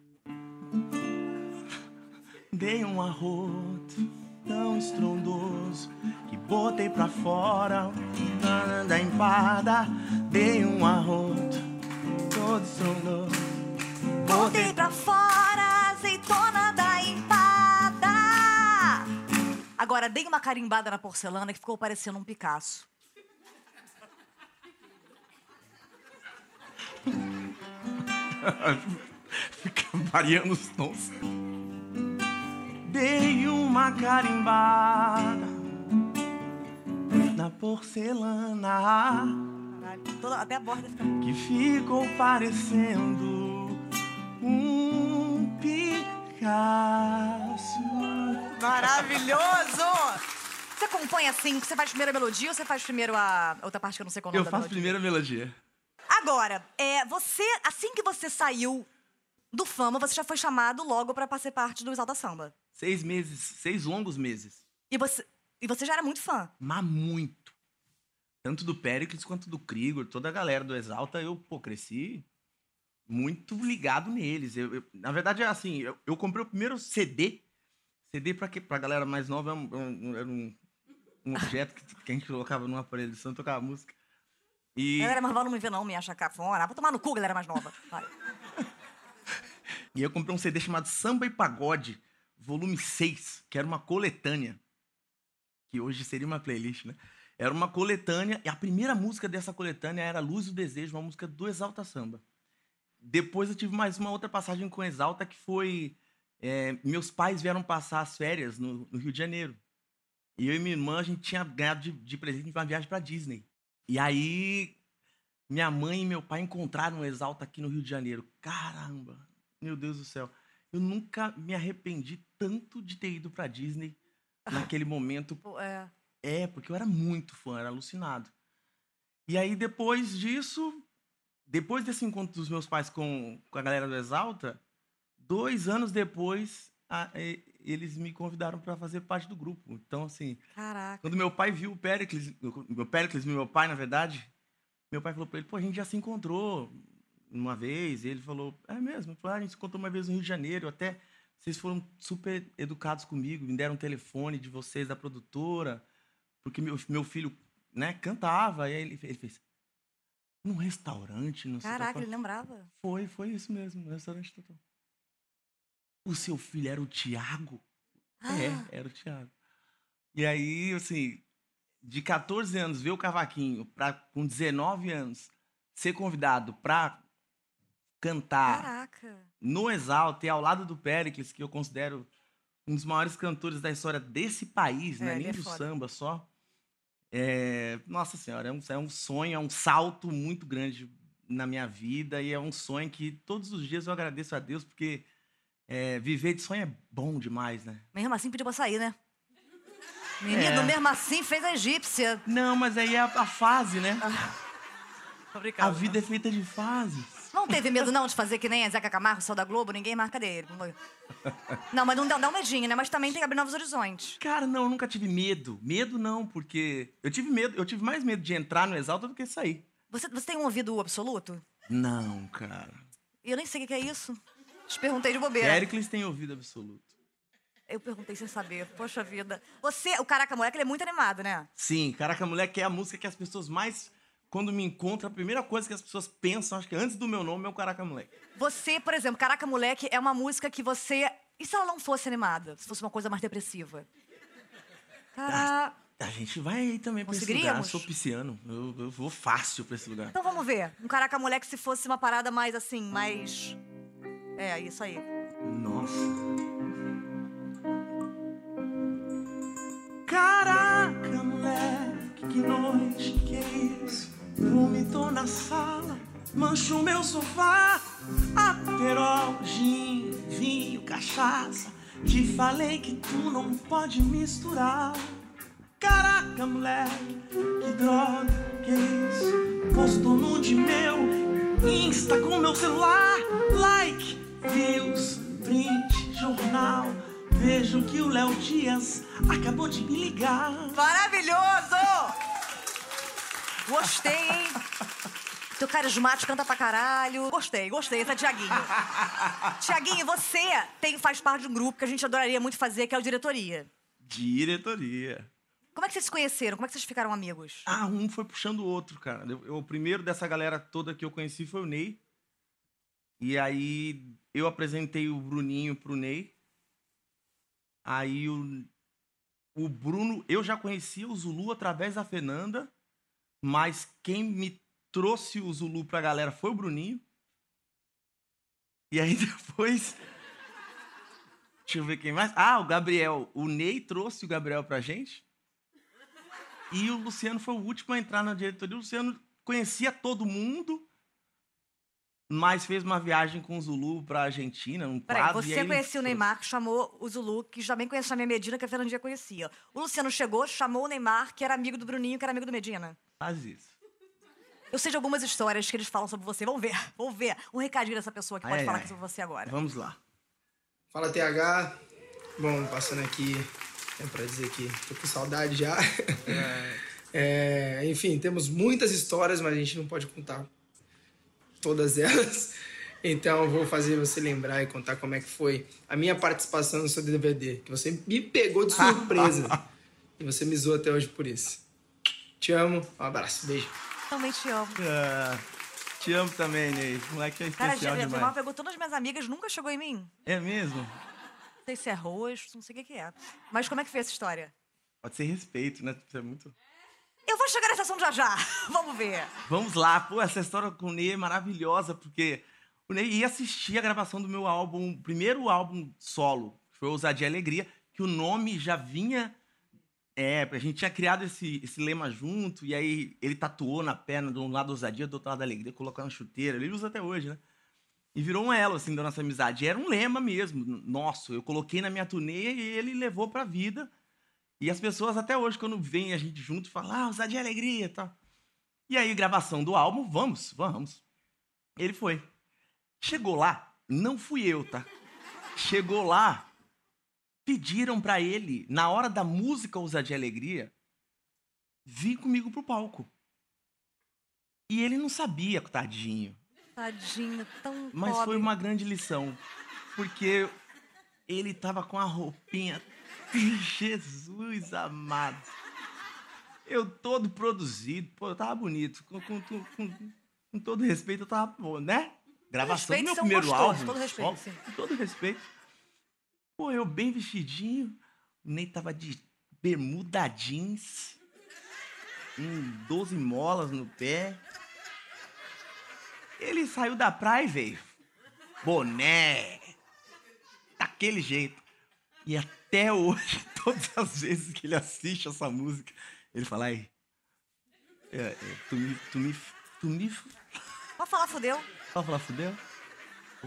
Dei um arroto tão estrondoso que botei pra fora da empada. Dei um arroto todo estrondoso. Botei pra fora a azeitona da empada. Agora, dei uma carimbada na porcelana que ficou parecendo um Picasso. Fica variando os tons. Dei uma carimbada na porcelana Caralho, toda- até a borda fica. que ficou parecendo um Picasso. Maravilhoso! Você compõe assim, você faz primeiro a melodia ou você faz primeiro a outra parte que eu não sei qual é Eu faço melodia? primeiro a melodia. Agora, é, você, assim que você saiu do Fama, você já foi chamado logo pra fazer parte do Exalta Samba. Seis meses, seis longos meses. E você, e você já era muito fã. Mas muito. Tanto do Pericles quanto do Krigor, toda a galera do Exalta, eu, pô, cresci muito ligado neles. Eu, eu- na verdade, é assim, eu, eu comprei o primeiro CD. CD, pra, que, pra galera mais nova, é um- um- era um, um objeto que, que a gente colocava num aparelho de som e tocava música. E, A galera mais nova não me vê não, me acha cafona. Ah, Vou tomar no cu, galera mais nova. Vai. e eu comprei um CD chamado Samba e Pagode, volume 6, que era uma coletânea. Que hoje seria uma playlist, né? Era uma coletânea, e a primeira música dessa coletânea era Luz e o Desejo, uma música do Exalta Samba. Depois eu tive mais uma outra passagem com Exalta, que foi... é, meus pais vieram passar as férias no, no Rio de Janeiro. E eu e minha irmã, a gente tinha ganhado de, de presente uma viagem pra Disney. E aí, minha mãe e meu pai encontraram o Exalta aqui no Rio de Janeiro. Caramba, meu Deus do céu. Eu nunca me arrependi tanto de ter ido pra Disney naquele momento. É. É, porque eu era muito fã, era alucinado. E aí, depois disso, depois desse encontro dos meus pais com, com a galera do Exalta, dois anos depois, a- eles me convidaram para fazer parte do grupo. Então, assim, Caraca. quando meu pai viu o Pericles, meu Pericles meu pai, na verdade, meu pai falou pra ele, pô, a gente já se encontrou uma vez, e ele falou, é mesmo? Ele falou, ah, a gente se encontrou uma vez no Rio de Janeiro, até vocês foram super educados comigo, me deram um telefone de vocês, da produtora, porque meu, meu filho, né, cantava, e aí ele, ele fez, num restaurante, não sei que. Eu Caraca, ele lembrava. Foi, foi isso mesmo, no restaurante total. O seu filho era o Tiago? Ah. É, era o Thiago. E aí, assim, de 14 anos, ver o cavaquinho, pra, com 19 anos, ser convidado pra cantar Caraca. no Exalta e ao lado do Pericles, que eu considero um dos maiores cantores da história desse país, É, né? Nem é do foda. samba só. É, nossa senhora, é um, é um sonho, é um salto muito grande na minha vida e é um sonho que todos os dias eu agradeço a Deus, porque é, viver de sonho é bom demais, né? Mesmo assim pediu pra sair, né? Menino, É. mesmo assim fez a egípcia. Não, mas aí é a, a fase, né? Brincando. A vida é feita de fases. Não teve medo, não, de fazer que nem a Zeca Camargo, saiu da Globo, ninguém marca dele. Não, mas não dá, dá um medinho, né? Mas também tem que abrir novos horizontes. Cara, não, eu nunca tive medo. Medo não, porque eu tive medo, eu tive mais medo de entrar no Exalta do que sair. Você, você tem um ouvido absoluto? Não, cara. E eu nem sei o que que é isso. Te perguntei de bobeira. Pericles tem ouvido absoluto. Eu perguntei sem saber. Poxa vida. Você, o Caraca Moleque, ele é muito animado, né? Sim, Caraca Moleque é a música que as pessoas mais quando me encontram, a primeira coisa que as pessoas pensam, acho que antes do meu nome, é o Caraca Moleque. Você, por exemplo, Caraca Moleque é uma música que você. E se ela não fosse animada? Se fosse uma coisa mais depressiva? Cara. A gente vai aí também pra esse lugar. Eu sou pisciano. Eu, eu vou fácil pra esse lugar. Então vamos ver. Um Caraca Moleque se fosse uma parada mais assim, mais. É, isso aí. Nossa. Caraca, moleque, que noite que é isso? Vomitou na sala, manchou meu sofá. Aperol, gin, vinho, cachaça. Te falei que tu não pode misturar. Caraca, moleque, que droga que é isso? Postou nude meu, Insta com meu celular. Like, views, print, jornal. Vejo que o Léo Dias acabou de me ligar. Maravilhoso! Gostei, hein? Teu carismático canta pra caralho. Gostei, gostei. Esse é Tiaguinho. Tiaguinho, você tem, faz parte de um grupo que a gente adoraria muito fazer, que é o Diretoria. Diretoria. Como é que vocês se conheceram? Como é que vocês ficaram amigos? Ah, um foi puxando o outro, cara. Eu- eu- o primeiro dessa galera toda que eu conheci foi o Ney. E aí eu apresentei o Bruninho pro Ney. Aí o, o Bruno, eu já conhecia o Zulu através da Fernanda, mas quem me trouxe o Zulu pra galera foi o Bruninho. E aí depois. Deixa eu ver quem mais. Ah, o Gabriel. O Ney trouxe o Gabriel pra gente. E o Luciano foi o último a entrar na diretoria. O Luciano conhecia todo mundo, mas fez uma viagem com o Zulu pra Argentina, um Peraí, quadro. e você aí ele conhecia o. Neymar, que chamou o Zulu, que também conhecia a minha Medina, que a Fernandinha conhecia. O Luciano chegou, chamou o Neymar, que era amigo do Bruninho, que era amigo do Medina. Faz isso. Eu sei de algumas histórias que eles falam sobre você. Vamos ver, vamos ver. Um recadinho dessa pessoa que Ai, pode ai, falar ai. sobre você agora. Vamos lá. Fala TH. Bom, passando aqui, é pra dizer que tô com saudade já. É, enfim, temos muitas histórias, mas a gente não pode contar todas elas. Então eu vou fazer você lembrar e contar como é que foi a minha participação no seu DVD, que você me pegou de surpresa. e você me zoou até hoje por isso. Te amo, um abraço, beijo. Também te amo. Ah, te amo também, Ney. O moleque é Cara, especial a Neymar demais. pegou todas as minhas amigas, nunca chegou em mim. É mesmo? Não sei se é rosto, não sei o que, é. Mas como é que foi essa história? Pode ser respeito, né? Isso é muito... Eu vou chegar nessa ação já já. Vamos ver. Vamos lá. Pô, essa história com o Ney é maravilhosa, porque o Ney ia assistir a gravação do meu álbum, primeiro álbum solo, que foi Ousadia e Alegria, que o nome já vinha. É, a gente tinha criado esse, esse lema junto, e aí ele tatuou na perna, de um lado ousadia, do outro lado alegria, colocou na chuteira. Ele usa até hoje, né? E virou um elo, assim, da nossa amizade. E era um lema mesmo, nosso. Eu coloquei na minha turnê e ele levou pra vida. E as pessoas até hoje, quando veem a gente junto, falam, ah, ousadia e alegria e tal. E aí, gravação do álbum, vamos, vamos. Ele foi. Chegou lá, não fui eu, tá? Chegou lá, pediram pra ele, na hora da música Ousadia e Alegria, vir comigo pro palco. E ele não sabia, tadinho. Tadinho, tão Mas pobre. foi uma grande lição. Porque ele tava com a roupinha. Jesus amado. Eu todo produzido, pô, eu tava bonito. Com, com- com- com- todo respeito, eu tava, pô, né? Gravação do meu primeiro gostosos, álbum. todo respeito, só- sim. Com todo respeito. Pô, eu bem vestidinho. O Ney tava de bermuda jeans. Um 12 molas no pé. Ele saiu da praia e veio. Boné. Daquele jeito. E até hoje, todas as vezes que ele assiste essa música, ele fala, aí. é, é, tu me. Tu me. Tu me. Pode falar, fudeu. Só falar, fudeu?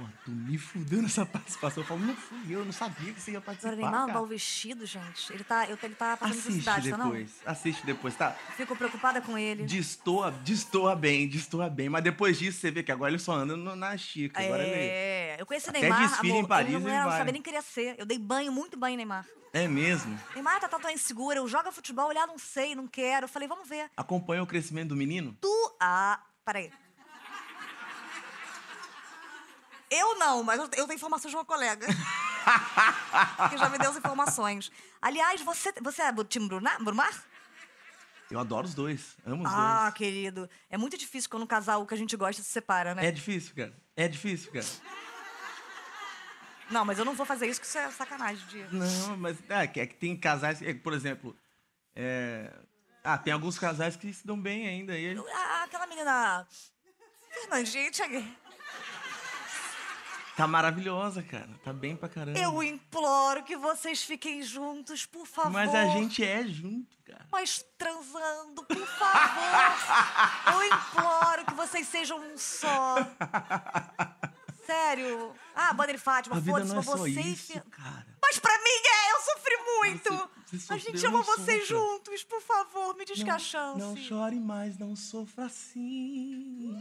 Porra, tu me fudeu nessa participação. Eu falo, não fui eu, não sabia que você ia participar. Agora, Neymar, cara. dá o vestido, gente. Ele tá, eu, ele tá passando Assiste necessidade, tá não? depois, assiste depois, tá? Fico preocupada com ele. Destoa, destoa bem, destoa bem. Mas depois disso, você vê que agora ele só anda no- na Chica. Agora ele... É, eu conheci o Até Neymar, desfile em amor, Paris eu não, era, não sabia nem queria ser. Eu dei banho, muito banho em Neymar. É mesmo? Neymar tá tão insegura, eu jogo futebol, olhar, não sei, não quero. Eu falei, vamos ver. Acompanha o crescimento do menino? Tu. Ah, peraí. Eu não, mas eu tenho informações de uma colega. que já me deu as informações. Aliás, você, você é do time Bruna- Brumar? Eu adoro os dois. Amo os Ah, dois. querido. É muito difícil quando um casal que a gente gosta se separa, né? É difícil, cara. É difícil, cara. Não, mas eu não vou fazer isso, que isso é sacanagem. De... Não, mas é, que- é que tem casais, é, por exemplo, é, ah, tem alguns casais que se dão bem ainda. E Ah, aquela menina. Fernandinha, Thiago. Tá maravilhosa, cara. Tá bem pra caramba. Eu imploro que vocês fiquem juntos, por favor. Mas a gente é junto, cara. Mas transando, por favor. Eu imploro que vocês sejam um só. Sério. Ah, Banner Fátima, foda-se pra é só você e isso, cara. Mas pra mim é, eu sofri muito. Você- você a gente ama vocês sofra. juntos, por favor, me diz que a Não, chance. não chore mais, não sofra assim.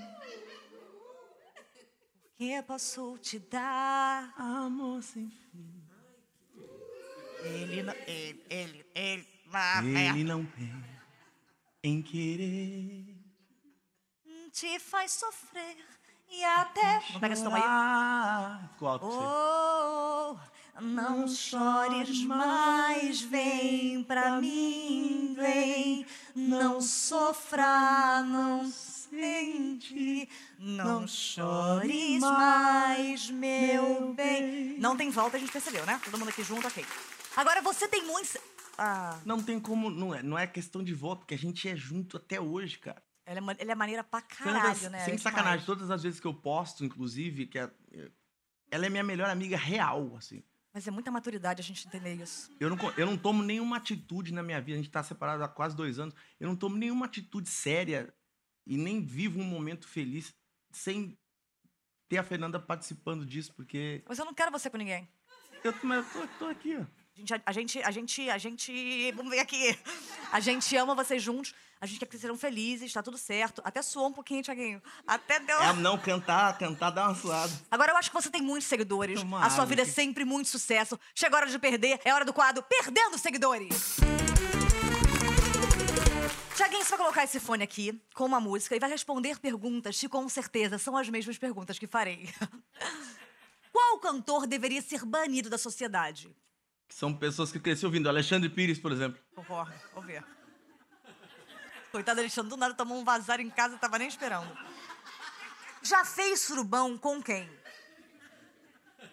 Que posso te dar? Amor sem fim. Ele, não- ele, ele, ele. Ele não tem em querer. te faz sofrer e até. Não pega esse tom aí? chorar. Ficou alto. Oh, não chores mais, vem pra mim, vem. Não sofra, não Não chores mais, meu bem. Não tem volta, a gente percebeu, né? Todo mundo aqui junto, ok. Agora você tem muitos. Ah, Não tem como. Não é, não é questão de voto, porque a gente é junto até hoje, cara. ele é, ele é maneira pra caralho, né? Sem É sacanagem, demais. todas as vezes que eu posto, inclusive, que é- ela é minha melhor amiga real, assim. Mas é muita maturidade a gente entender isso. Eu não, eu não tomo nenhuma atitude na minha vida, a gente tá separado há quase dois anos. Eu não tomo nenhuma atitude séria e nem vivo um momento feliz sem ter a Fernanda participando disso, porque Mas eu não quero você com ninguém. eu, mas eu tô, tô aqui, ó. A gente, a gente, a gente. Vamos ver aqui. A gente ama vocês juntos. A gente quer que vocês sejam felizes, tá tudo certo. Até suou um pouquinho, Tiaguinho. Até deu. É, não, cantar, cantar, dá uma suada. Agora eu acho que você tem muitos seguidores. Toma a sua vida é aqui. sempre muito sucesso. Chega a hora de perder. É hora do quadro Perdendo Seguidores. Tiaguinho, você vai colocar esse fone aqui com uma música e vai responder perguntas que com certeza são as mesmas perguntas que farei. Qual cantor deveria ser banido da sociedade? São pessoas que cresceram ouvindo. Alexandre Pires, por exemplo. Concordo, vou ver. Coitado Alexandre, do nada tomou um vazar em casa, tava nem esperando. Já fez surubão com quem?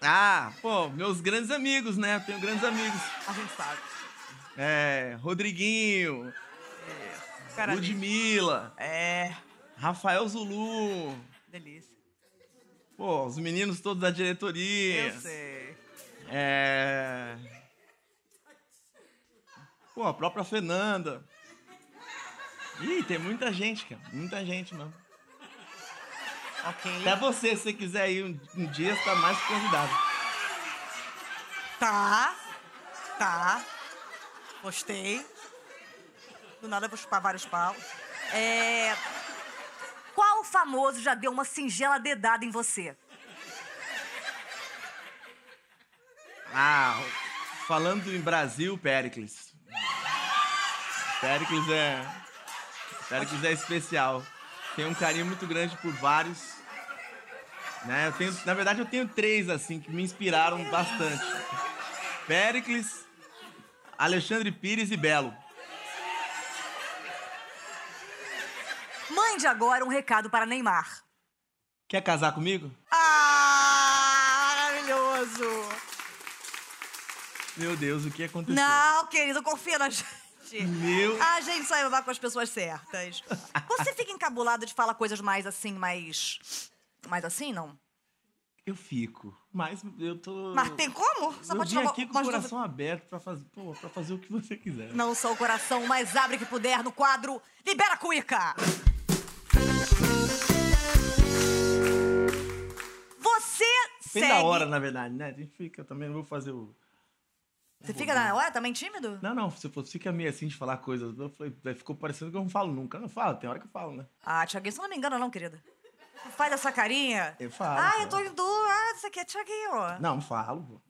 Ah, pô, meus grandes amigos, né? Tenho grandes amigos. A gente sabe. É, Rodriguinho, Cara, Ludmilla, é. Rafael Zulu. Delícia. Pô, os meninos todos da diretoria. Eu sei. É. Pô, a própria Fernanda. Ih, tem muita gente, cara. Muita gente mesmo. Ok. Até você, se você quiser ir um, um dia, você tá mais convidado. Tá. Tá. Gostei. Do nada vou chupar vários paus. É. Qual famoso já deu uma singela dedada em você? Ah, falando em Brasil, Pericles. Pericles é. Pericles é especial. Tenho um carinho muito grande por vários. Né? Eu tenho, na verdade, eu tenho três, assim, que me inspiraram bastante: Pericles, Alexandre Pires e Belo. Mande agora um recado para Neymar. Quer casar comigo? Ah, maravilhoso! Meu Deus, o que aconteceu? Não, querido, confia na gente. Meu. A gente só vai com as pessoas certas. Você fica encabulado de falar coisas mais assim, mais. Mais assim, não? Eu fico, mas eu tô. Mas tem como? Só eu pode vim aqui com o coração aberto pra fazer, pô, pra fazer o que você quiser. Não sou o coração, mas abre que puder no quadro Libera Cuica! Bem da hora, na verdade, né? A gente fica, também não vou fazer o. Você fica na hora também tímido? Não, não, se fosse, fica meio assim de falar coisas. Eu falei, ficou parecendo que eu não falo nunca. Eu não falo, tem hora que eu falo, né? Ah, Tiaguinho, você não me engana não, querida. Faz essa carinha. Eu falo, Ah, eu tô indo... Ah, isso aqui é Tiaguinho. Não, falo, pô.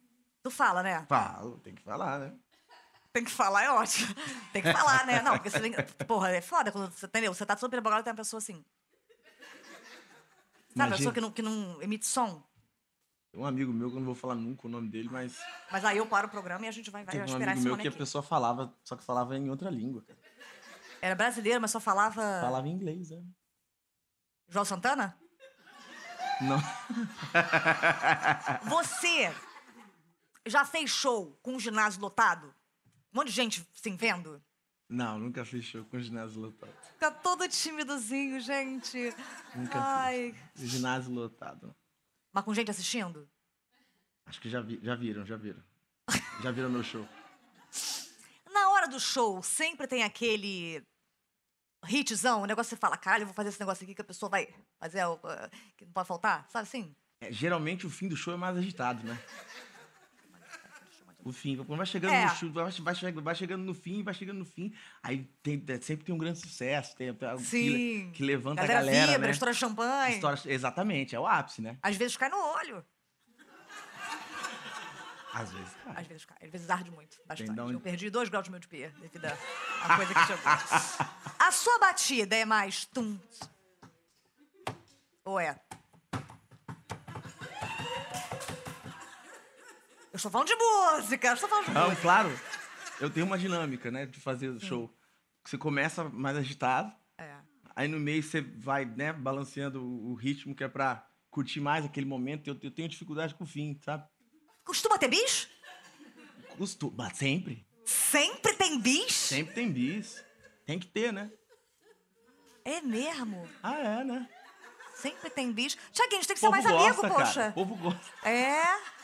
Tu fala, né? Falo, tem que falar, né? Tem que falar, é ótimo. Tem que falar, né? Não, porque você tem... Porra, é foda quando você, entendeu? Você tá super empolgado e tem uma pessoa assim. Sabe, uma Imagina. pessoa que não, que não emite som? Tem um amigo meu que eu não vou falar nunca o nome dele, mas Mas aí eu paro o programa e a gente vai, vai teve um esperar amigo meu que a pessoa falava, só que falava em outra língua. cara. Era brasileiro, mas só falava. Falava inglês, né? João Santana? Não. Você já fez show com um ginásio lotado? Um monte de gente assim vendo? Não, nunca fiz show com ginásio lotado. Fica todo timidozinho, gente. Nunca Ai. fiz. Ginásio lotado. Mas com gente assistindo? Acho que já, vi, já viram, já viram. Já viram meu show. Na hora do show, sempre tem aquele hitzão, o negócio que você fala, caralho, eu vou fazer esse negócio aqui que a pessoa vai fazer, o- uh, que não pode faltar, sabe assim? É, geralmente o fim do show é mais agitado, né? O fim, quando vai chegando É. no show, vai, vai, che- vai chegando no fim, vai chegando no fim. Aí tem, é, sempre tem um grande sucesso, tem algo que, que levanta galera a galera, vibra, né? estoura champanhe. História- exatamente, é o ápice, né? Às vezes cai no olho. Às vezes, cara. Às vezes cai. Às vezes arde muito. Bastante. de onde- Eu perdi dois graus de miopia devido à coisa que chegou. A sua batida é mais tum. Ou é? Eu estou falando de música, eu estou falando de Não, música. claro. Eu tenho uma dinâmica, né, de fazer o show. Você começa mais agitado, É. aí no meio você vai, né, balanceando o ritmo que é pra curtir mais aquele momento. Eu, eu tenho dificuldade com o fim, sabe? Costuma ter bis? Costuma, sempre. Sempre tem bis? Sempre tem bis. Tem que ter, né? É mesmo? Ah, é, né? Sempre tem bis. Tiaguinho, a gente tem que ser mais gosta, amigo, cara. poxa. O povo gosta. É.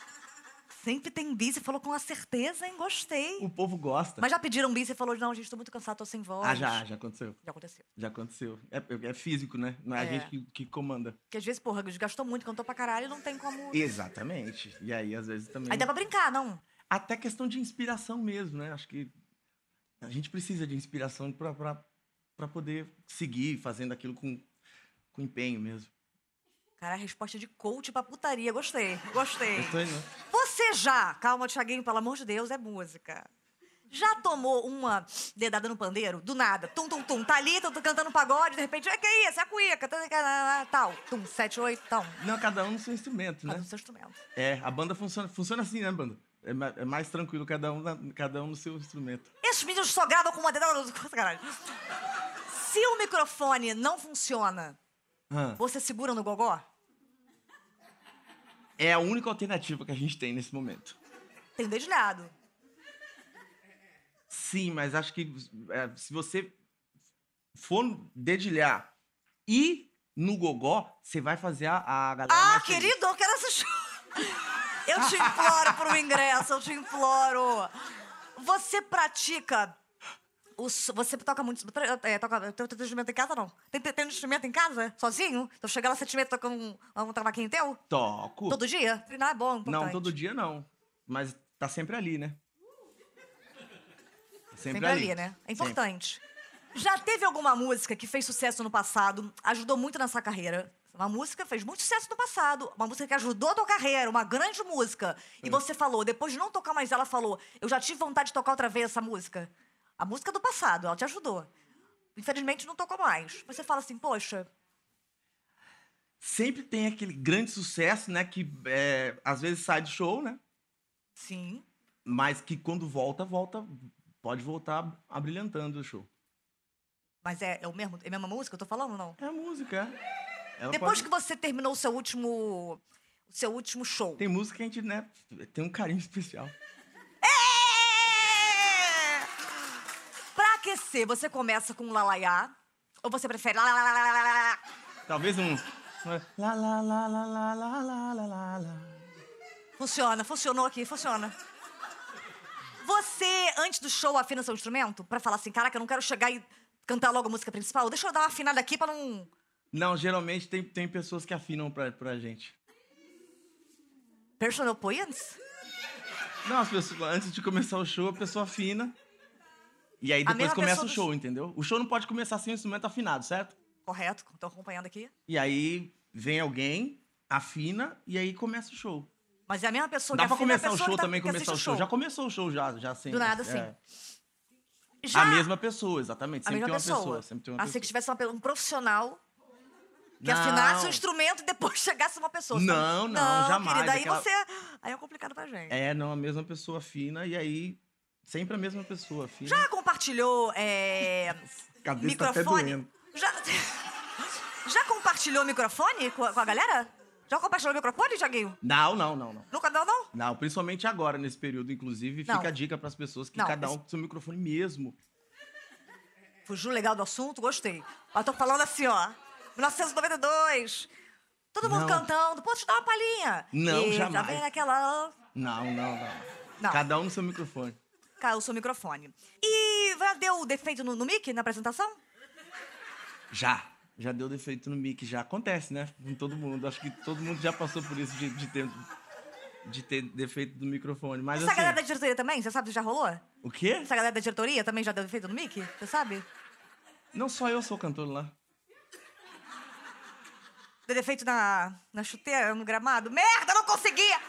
Sempre tem bis. Você falou com a certeza, hein? Gostei. O povo gosta. Mas já pediram bis e falou, não, gente, tô muito cansado, tô sem voz. Ah, já, já aconteceu. Já aconteceu. Já aconteceu. É, é físico, né? Não é, a É. gente que, que comanda. Porque às vezes, porra, desgastou muito, cantou pra caralho, não tem como... Exatamente. E aí, às vezes, também. Aí dá pra brincar, não? Até questão de inspiração mesmo, né? Acho que a gente precisa de inspiração pra, pra, pra poder seguir fazendo aquilo com, com empenho mesmo. Cara, a resposta de coach pra putaria, gostei, gostei. Tô indo. Você já, calma, Tiaguinho, pelo amor de Deus, é música. Já tomou uma dedada no pandeiro? Do nada. Tum, tum, tum. Tá ali, tô cantando pagode, de repente, é que isso? É a cuíca. tá, tá, tá, Tal. Tum, sete, oito, tal. Não, cada um no seu instrumento, né? Faz o seu instrumento. É, a banda funciona, funciona assim, né, banda? É, é mais tranquilo, cada um, na- cada um no seu instrumento. Esses meninos só gravam com uma dedada no... Caralho. Se o microfone não funciona, Hã. você segura no gogó? É a única alternativa que a gente tem nesse momento. Tem dedilhado. Sim, mas acho que é, se você for dedilhar e no gogó, você vai fazer a, a galera Ah, mais feliz. querido, eu quero assistir. Eu te imploro por um ingresso, eu te imploro. Você pratica. Você toca muito. É, toca, tem, tem instrumento em casa, não? Tem, tem, tem instrumento em casa? Sozinho? Então chega lá, você te tocando um, um cavaquinho teu? Toco. Todo dia? Treinar é bom, Não, importante. todo dia não. Mas tá sempre ali, né? Sempre, Sempre ali, né? É importante. Já teve alguma música que fez sucesso no passado, ajudou muito na sua carreira? Uma música fez muito sucesso no passado, uma música que ajudou a tua carreira, uma grande música. E você falou, depois de não tocar mais ela, falou: Eu já tive vontade de tocar outra vez essa música. A música do passado, ela te ajudou. Infelizmente não tocou mais. Você fala assim: Poxa, Sempre tem aquele grande sucesso, né? Que é, às vezes sai do show, né? sim. Mas que quando volta, volta. Pode voltar abrilhantando o show. Mas é, é, o mesmo, é a mesma música? Eu tô falando não? É a música, é. Depois pode- que você terminou o seu último. O seu último show. Tem música que a gente, né? Tem um carinho especial. você começa com um lalaiá? Ou você prefere lalalala? Talvez um... Funciona, funcionou aqui, funciona. Você, antes do show, afina seu instrumento? Pra falar assim, caraca, eu não quero chegar e cantar logo a música principal? Deixa eu dar uma afinada aqui pra não... Não, geralmente tem, tem pessoas que afinam pra, pra gente. Personal points? Não, pessoas, antes de começar o show, a pessoa afina. E aí A depois começa o do- show, entendeu? O show não pode começar sem o instrumento afinado, certo? Correto, tô acompanhando aqui. E aí vem alguém, afina e aí começa o show. Mas é a mesma pessoa Dá que pra afina, é a começar o show que tá- também, que começar o show. Já começou o show já, já sempre. Do nada, sim. É. Já A mesma pessoa, exatamente. a Sempre mesma tem uma pessoa. pessoa. Sempre tem uma que pessoa. tivesse uma um profissional que Não. afinasse o instrumento e depois chegasse uma pessoa. Não, fala, não, jamais, Querida, aí aquela- você. Aí é complicado pra gente. É, não, a mesma pessoa afina e aí sempre a mesma pessoa afina. Já compartilhou é, Cabeça tá microfone. doendo. Já, já compartilhou microfone com a, com a galera? Já compartilhou o microfone, Thiaguinho? Não, não, não, não. Nunca não, não? Não, principalmente agora, nesse período, inclusive, Não. fica a dica pras pessoas que Não, cada um com seu microfone mesmo. Fugiu legal do assunto, gostei. Mas tô falando assim, ó. 1992. Todo mundo Não. cantando. Pô, te dar uma palhinha. Não, e Já jamais. vem aquela... Não, não. Não. Cada um no seu microfone. Caiu o seu microfone. E já deu defeito no, no mic, na apresentação? Já. Já deu defeito no mic, já acontece, né? Com todo mundo. Acho que todo mundo já passou por isso de, de ter, de ter defeito do microfone. Mas Essa assim, galera da diretoria também? Você sabe se já rolou? o quê? Essa galera da diretoria também já deu defeito no mic? Você sabe? Não só eu sou cantor lá. Deu defeito na, na chuteira, no gramado? Merda, não conseguia!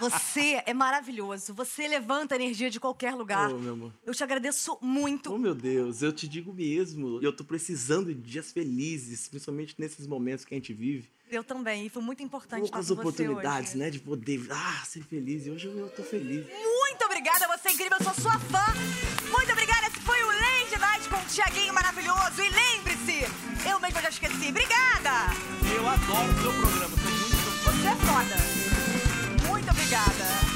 Você é maravilhoso. Você levanta a energia de qualquer lugar. Ô, meu amor. Eu te agradeço muito. Oh, meu Deus, eu te digo mesmo. Eu tô precisando de dias felizes, principalmente nesses momentos que a gente vive. Eu também. E foi muito importante estar Poucas com você oportunidades, hoje. né? De poder, ah, ser feliz. E hoje eu tô feliz. Muito obrigada, você é incrível, eu sou sua fã. Muito obrigada, esse foi o Lady Night com o Tiaguinho maravilhoso. E lembre-se, eu mesma já esqueci. Obrigada! Eu adoro o seu programa, sou muito Você é foda. Obrigada.